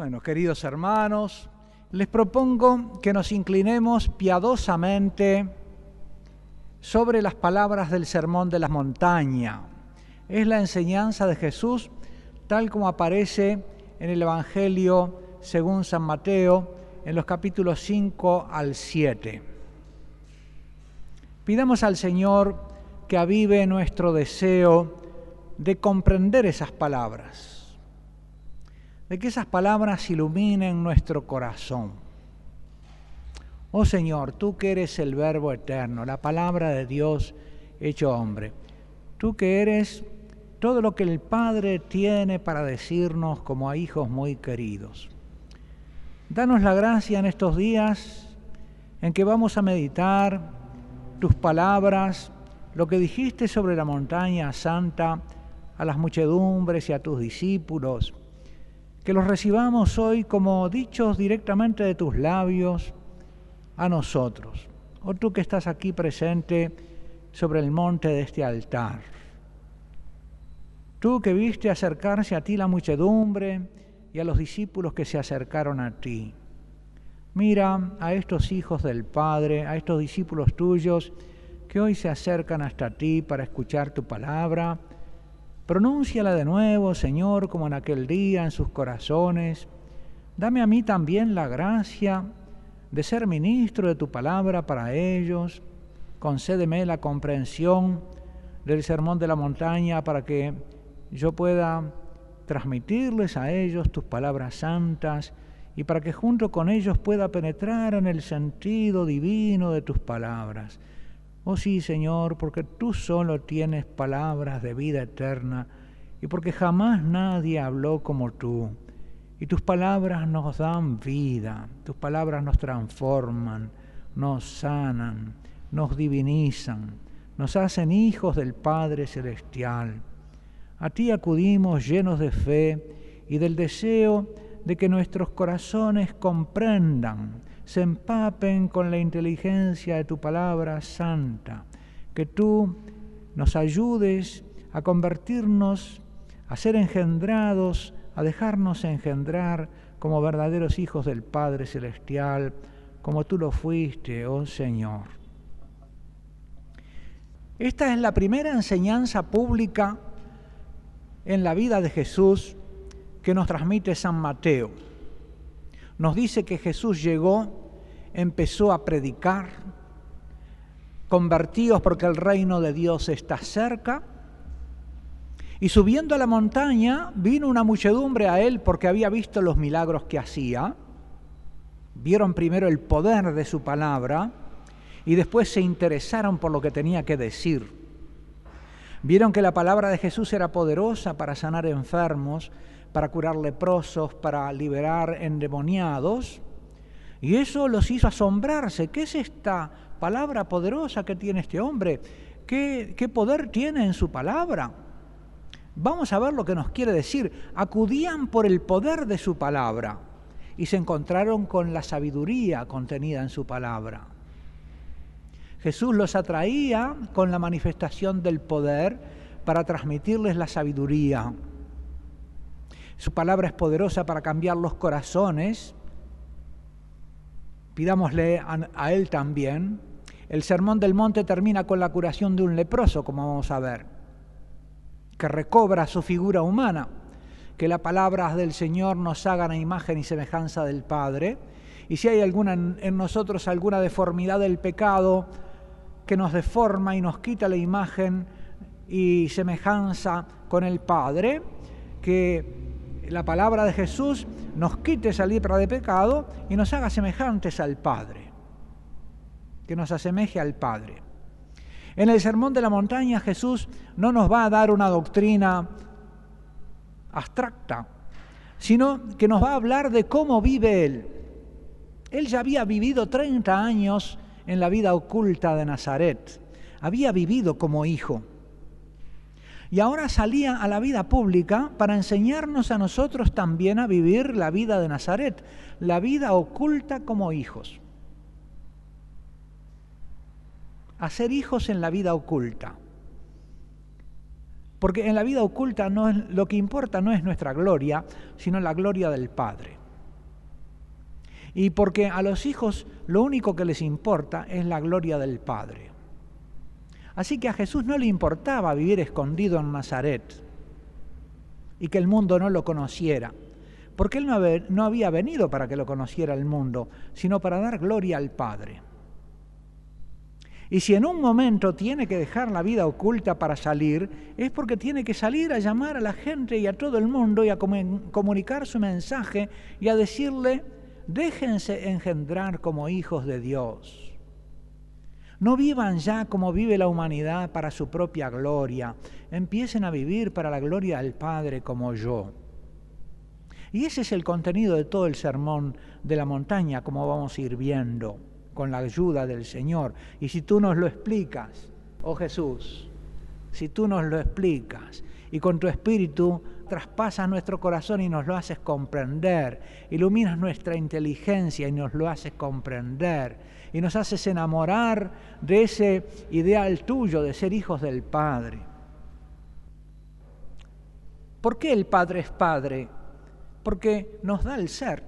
Bueno, queridos hermanos, les propongo que nos inclinemos piadosamente sobre las palabras del Sermón de la Montaña. Es la enseñanza de Jesús tal como aparece en el Evangelio según San Mateo en los capítulos 5 al 7. Pidamos al Señor que avive nuestro deseo de comprender esas palabras de que esas palabras iluminen nuestro corazón. Oh Señor, tú que eres el Verbo eterno, la palabra de Dios hecho hombre, tú que eres todo lo que el Padre tiene para decirnos como a hijos muy queridos. Danos la gracia en estos días en que vamos a meditar tus palabras, lo que dijiste sobre la montaña santa a las muchedumbres y a tus discípulos que los recibamos hoy como dichos directamente de tus labios a nosotros. O tú que estás aquí presente sobre el monte de este altar. Tú que viste acercarse a ti la muchedumbre y a los discípulos que se acercaron a ti. Mira a estos hijos del Padre, a estos discípulos tuyos que hoy se acercan hasta ti para escuchar tu palabra Pronúnciala de nuevo, Señor, como en aquel día en sus corazones. Dame a mí también la gracia de ser ministro de tu palabra para ellos. Concédeme la comprensión del sermón de la montaña para que yo pueda transmitirles a ellos tus palabras santas y para que junto con ellos pueda penetrar en el sentido divino de tus palabras. Oh sí, Señor, porque tú solo tienes palabras de vida eterna y porque jamás nadie habló como tú. Y tus palabras nos dan vida, tus palabras nos transforman, nos sanan, nos divinizan, nos hacen hijos del Padre Celestial. A ti acudimos llenos de fe y del deseo de que nuestros corazones comprendan se empapen con la inteligencia de tu palabra santa, que tú nos ayudes a convertirnos, a ser engendrados, a dejarnos engendrar como verdaderos hijos del Padre Celestial, como tú lo fuiste, oh Señor. Esta es la primera enseñanza pública en la vida de Jesús que nos transmite San Mateo. Nos dice que Jesús llegó empezó a predicar, convertidos porque el reino de Dios está cerca, y subiendo a la montaña vino una muchedumbre a él porque había visto los milagros que hacía, vieron primero el poder de su palabra y después se interesaron por lo que tenía que decir. Vieron que la palabra de Jesús era poderosa para sanar enfermos, para curar leprosos, para liberar endemoniados, y eso los hizo asombrarse. ¿Qué es esta palabra poderosa que tiene este hombre? ¿Qué, qué poder tiene en su palabra? Vamos a ver lo que nos quiere decir. Acudían por el poder de su palabra y se encontraron con la sabiduría contenida en su palabra. Jesús los atraía con la manifestación del poder para transmitirles la sabiduría. Su palabra es poderosa para cambiar los corazones pidámosle a, Él también. El Sermón del Monte termina con la curación de un leproso, como vamos a ver, que recobra su figura humana, que las palabras del Señor nos hagan a imagen y semejanza del Padre, y si hay en nosotros alguna deformidad del pecado que nos deforma y nos quita la imagen y semejanza con el Padre, que la palabra de Jesús nos quite esa lepra de pecado y nos haga semejantes al Padre, que nos asemeje al Padre. En el Sermón de la Montaña Jesús no nos va a dar una doctrina abstracta, sino que nos va a hablar de cómo vive Él. Él ya había vivido 30 años en la vida oculta de Nazaret, había vivido como hijo y ahora salía a la vida pública para enseñarnos a nosotros también a vivir la vida de Nazaret, la vida oculta como hijos. A ser hijos en la vida oculta. Porque en la vida oculta no es, lo que importa no es nuestra gloria, sino la gloria del Padre. Y porque a los hijos lo único que les importa es la gloria del Padre. Así que a Jesús no le importaba vivir escondido en Nazaret y que el mundo no lo conociera, porque él no había venido para que lo conociera el mundo, sino para dar gloria al Padre. Y si en un momento tiene que dejar la vida oculta para salir, es porque tiene que salir a llamar a la gente y a todo el mundo y a comunicar su mensaje y a decirle, déjense engendrar como hijos de Dios. No vivan ya como vive la humanidad para su propia gloria, empiecen a vivir para la gloria del Padre como yo. Y ese es el contenido de todo el sermón de la montaña, como vamos a ir viendo con la ayuda del Señor. Y si tú nos lo explicas, oh Jesús, si tú nos lo explicas y con tu espíritu traspasas nuestro corazón y nos lo haces comprender, iluminas nuestra inteligencia y nos lo haces comprender, y nos haces enamorar de ese ideal tuyo de ser hijos del Padre. ¿Por qué el Padre es Padre? Porque nos da el ser.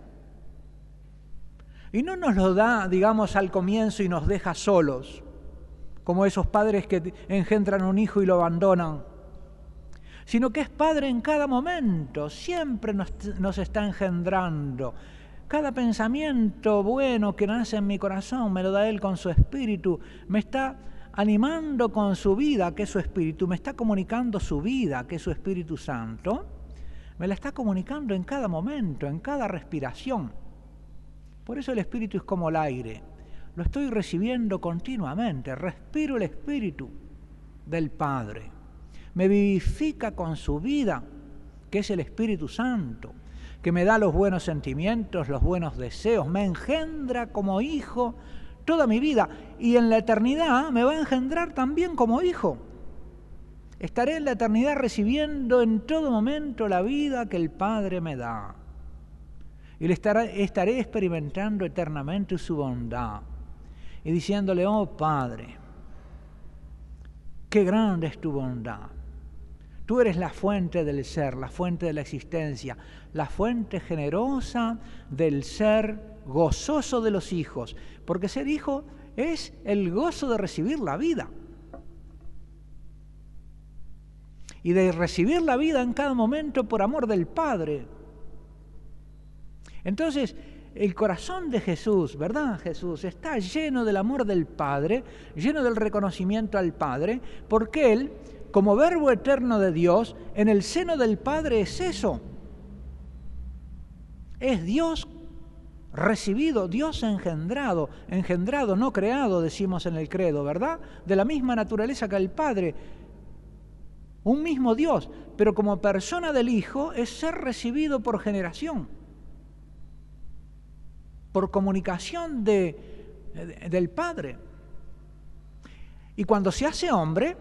Y no nos lo da, digamos, al comienzo y nos deja solos, como esos padres que engendran un hijo y lo abandonan, sino que es Padre en cada momento, siempre nos, está engendrando. Cada pensamiento bueno que nace en mi corazón me lo da Él con su espíritu, me está animando con su vida, que es su espíritu, me está comunicando su vida, que es su Espíritu Santo, me la está comunicando en cada momento, en cada respiración. Por eso el Espíritu es como el aire. Lo estoy recibiendo continuamente. Respiro el Espíritu del Padre. Me vivifica con su vida, que es el Espíritu Santo, que me da los buenos sentimientos, los buenos deseos. Me engendra como hijo toda mi vida. Y en la eternidad me va a engendrar también como hijo. Estaré en la eternidad recibiendo en todo momento la vida que el Padre me da y le estaré, experimentando eternamente su bondad y diciéndole, oh Padre, qué grande es tu bondad. Tú eres la fuente del ser, la fuente de la existencia, la fuente generosa del ser gozoso de los hijos, porque ser hijo es el gozo de recibir la vida. Y de recibir la vida en cada momento por amor del Padre, entonces, el corazón de Jesús, ¿verdad Jesús? Está lleno del amor del Padre, lleno del reconocimiento al Padre, porque Él, como verbo eterno de Dios, en el seno del Padre es eso. Es Dios recibido, Dios engendrado, engendrado, no creado, decimos en el credo, ¿verdad? De la misma naturaleza que el Padre. Un mismo Dios, pero como persona del Hijo es ser recibido por generación por comunicación de, del Padre. Y cuando se hace hombre,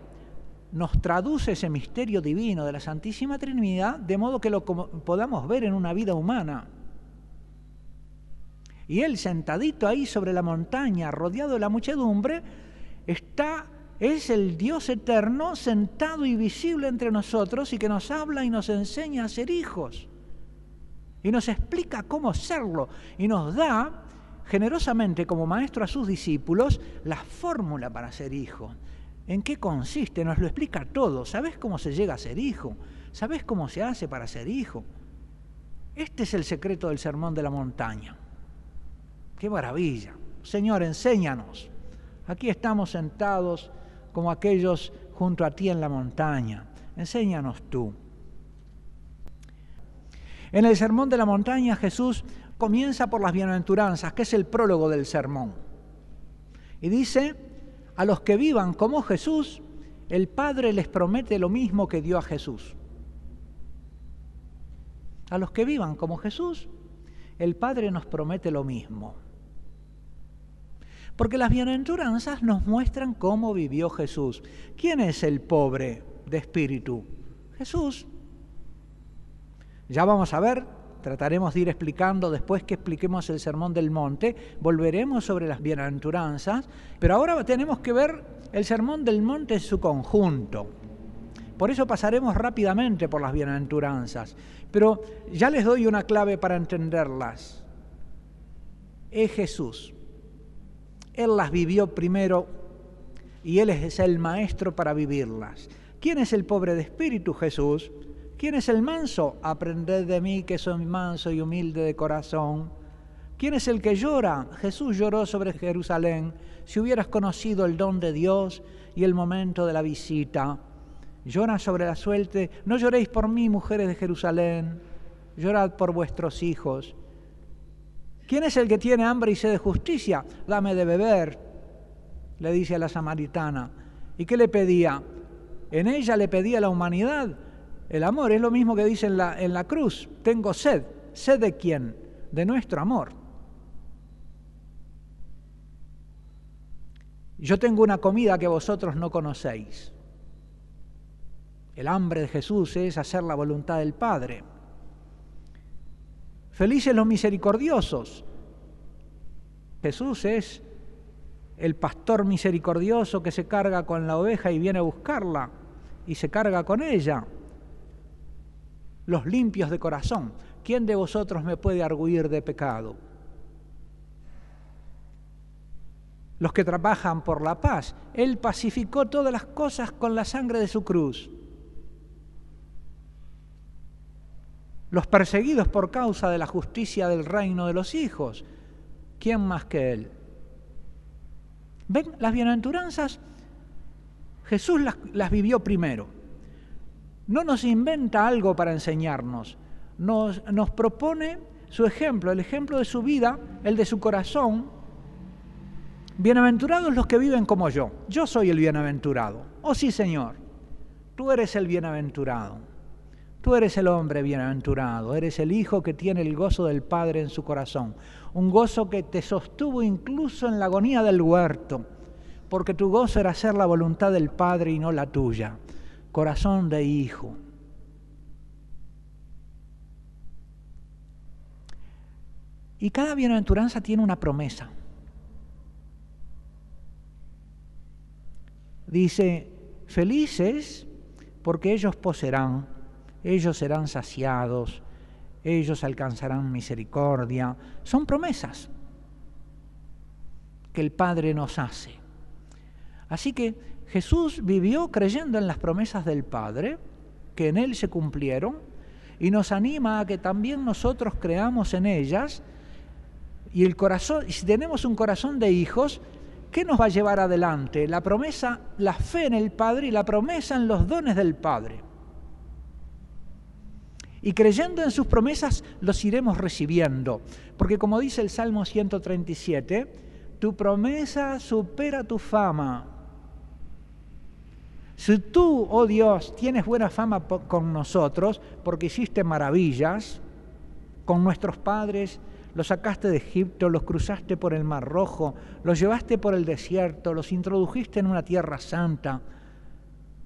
nos traduce ese misterio divino de la Santísima Trinidad de modo que lo podamos ver en una vida humana. Y él sentadito ahí sobre la montaña, rodeado de la muchedumbre, está es el Dios eterno sentado y visible entre nosotros y que nos habla y nos enseña a ser hijos y nos explica cómo serlo y nos da generosamente como maestro a sus discípulos la fórmula para ser hijo. ¿En qué consiste? Nos lo explica todo. ¿Sabes cómo se llega a ser hijo? ¿Sabes cómo se hace para ser hijo? Este es el secreto del sermón de la montaña. ¡Qué maravilla! Señor, enséñanos. Aquí estamos sentados como aquellos junto a ti en la montaña. Enséñanos tú. En el Sermón de la Montaña Jesús comienza por las bienaventuranzas, que es el prólogo del sermón. Y dice, a los que vivan como Jesús, el Padre les promete lo mismo que dio a Jesús. A los que vivan como Jesús, el Padre nos promete lo mismo. Porque las bienaventuranzas nos muestran cómo vivió Jesús. ¿Quién es el pobre de espíritu? Jesús. Ya vamos a ver, trataremos de ir explicando después que expliquemos el Sermón del Monte, volveremos sobre las bienaventuranzas, pero ahora tenemos que ver el Sermón del Monte en su conjunto. Por eso pasaremos rápidamente por las bienaventuranzas, pero ya les doy una clave para entenderlas. es Jesús. Él las vivió primero y Él es el maestro para vivirlas. ¿Quién es el pobre de espíritu? Jesús. ¿Quién es el manso? Aprended de mí que soy manso y humilde de corazón. ¿Quién es el que llora? Jesús lloró sobre Jerusalén. Si hubieras conocido el don de Dios y el momento de la visita, llora sobre la suerte. No lloréis por mí, mujeres de Jerusalén, llorad por vuestros hijos. ¿Quién es el que tiene hambre y sed de justicia? Dame de beber, le dice a la samaritana. ¿Y qué le pedía? En ella le pedía la humanidad el amor es lo mismo que dice en la, en la cruz, tengo sed. ¿Sed de quién? De nuestro amor. Yo tengo una comida que vosotros no conocéis. El hambre de Jesús es hacer la voluntad del Padre. Felices los misericordiosos. Jesús es el pastor misericordioso que se carga con la oveja y viene a buscarla y se carga con ella los limpios de corazón. ¿Quién de vosotros me puede arguir de pecado? Los que trabajan por la paz. Él pacificó todas las cosas con la sangre de su cruz. Los perseguidos por causa de la justicia del reino de los hijos. ¿Quién más que Él? ¿Ven? Las bienaventuranzas, Jesús las, las vivió primero no nos inventa algo para enseñarnos, nos, propone su ejemplo, el ejemplo de su vida, el de su corazón. Bienaventurados los que viven como yo. Yo soy el bienaventurado. Oh sí, Señor. Tú eres el bienaventurado. Tú eres el hombre bienaventurado. Eres el hijo que tiene el gozo del Padre en su corazón. Un gozo que te sostuvo incluso en la agonía del huerto. Porque tu gozo era hacer la voluntad del Padre y no la tuya corazón de hijo. Y cada bienaventuranza tiene una promesa. Dice, felices porque ellos poseerán, ellos serán saciados, ellos alcanzarán misericordia. Son promesas que el Padre nos hace. Así que Jesús vivió creyendo en las promesas del Padre, que en Él se cumplieron, y nos anima a que también nosotros creamos en ellas. Y el corazón, si tenemos un corazón de hijos, ¿qué nos va a llevar adelante? La promesa, la fe en el Padre y la promesa en los dones del Padre. Y creyendo en sus promesas los iremos recibiendo. Porque como dice el Salmo 137, tu promesa supera tu fama. Si tú, oh Dios, tienes buena fama con nosotros porque hiciste maravillas con nuestros padres, los sacaste de Egipto, los cruzaste por el Mar Rojo, los llevaste por el desierto, los introdujiste en una tierra santa,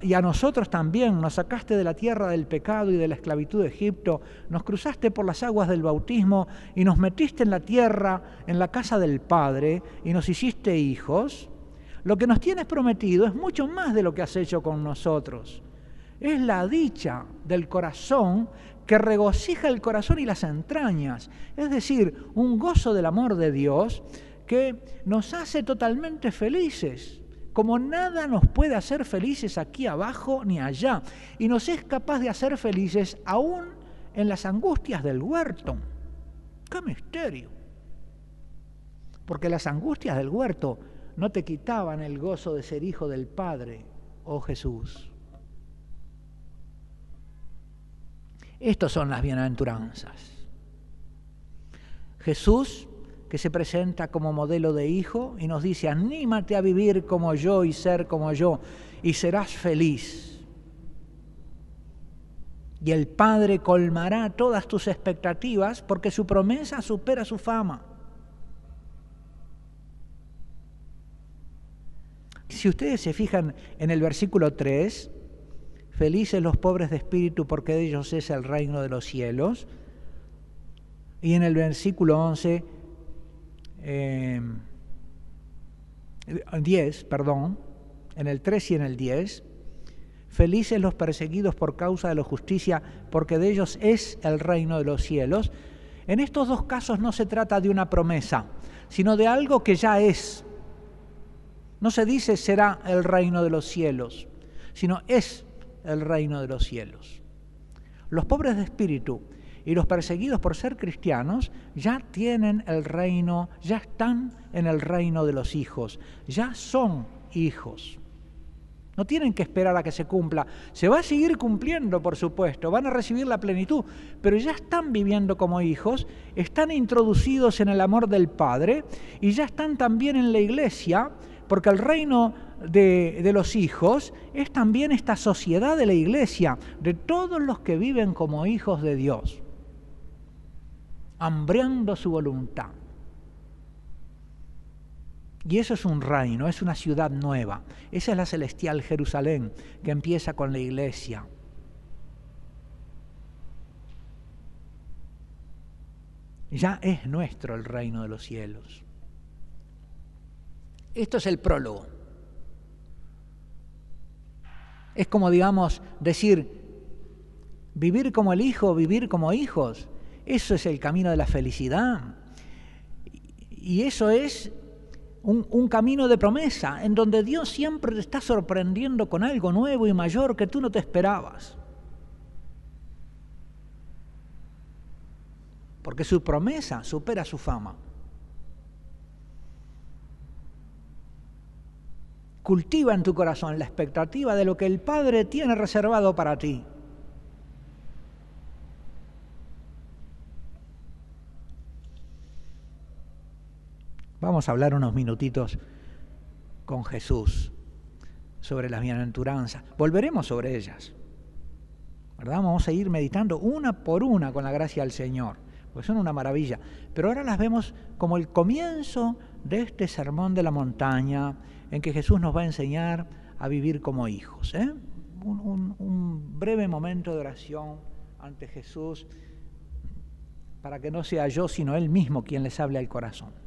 y a nosotros también nos sacaste de la tierra del pecado y de la esclavitud de Egipto, nos cruzaste por las aguas del bautismo y nos metiste en la tierra, en la casa del Padre, y nos hiciste hijos, lo que nos tienes prometido es mucho más de lo que has hecho con nosotros. Es la dicha del corazón que regocija el corazón y las entrañas. Es decir, un gozo del amor de Dios que nos hace totalmente felices, como nada nos puede hacer felices aquí abajo ni allá, y nos es capaz de hacer felices aún en las angustias del huerto. ¡Qué misterio! Porque las angustias del huerto no te quitaban el gozo de ser hijo del Padre, oh Jesús. Estos son las bienaventuranzas. Jesús, que se presenta como modelo de hijo y nos dice, anímate a vivir como yo y ser como yo, y serás feliz. Y el Padre colmará todas tus expectativas porque su promesa supera su fama. Si ustedes se fijan en el versículo 3, felices los pobres de espíritu porque de ellos es el reino de los cielos. Y en el versículo 11, 10, eh, perdón, en el 3 y en el 10, felices los perseguidos por causa de la justicia porque de ellos es el reino de los cielos. En estos dos casos no se trata de una promesa, sino de algo que ya es. No se dice será el reino de los cielos, sino es el reino de los cielos. Los pobres de espíritu y los perseguidos por ser cristianos ya tienen el reino, ya están en el reino de los hijos, ya son hijos. No tienen que esperar a que se cumpla. Se va a seguir cumpliendo, por supuesto, van a recibir la plenitud, pero ya están viviendo como hijos, están introducidos en el amor del Padre y ya están también en la iglesia, porque el reino de, los hijos es también esta sociedad de la iglesia, de todos los que viven como hijos de Dios, hambriando su voluntad. Y eso es un reino, es una ciudad nueva. Esa es la celestial Jerusalén que empieza con la iglesia. Ya es nuestro el reino de los cielos. Esto es el prólogo. Es como, digamos, decir, vivir como el Hijo, vivir como hijos. Eso es el camino de la felicidad. Y eso es un, camino de promesa, en donde Dios siempre te está sorprendiendo con algo nuevo y mayor que tú no te esperabas. Porque su promesa supera su fama. Cultiva en tu corazón la expectativa de lo que el Padre tiene reservado para ti. Vamos a hablar unos minutitos con Jesús sobre las bienaventuranzas. Volveremos sobre ellas. ¿verdad? Vamos a ir meditando una por una con la gracia del Señor, pues son una maravilla. Pero ahora las vemos como el comienzo de este sermón de la montaña en que Jesús nos va a enseñar a vivir como hijos. ¿eh? Un, un breve momento de oración ante Jesús para que no sea yo, sino Él mismo quien les hable al corazón.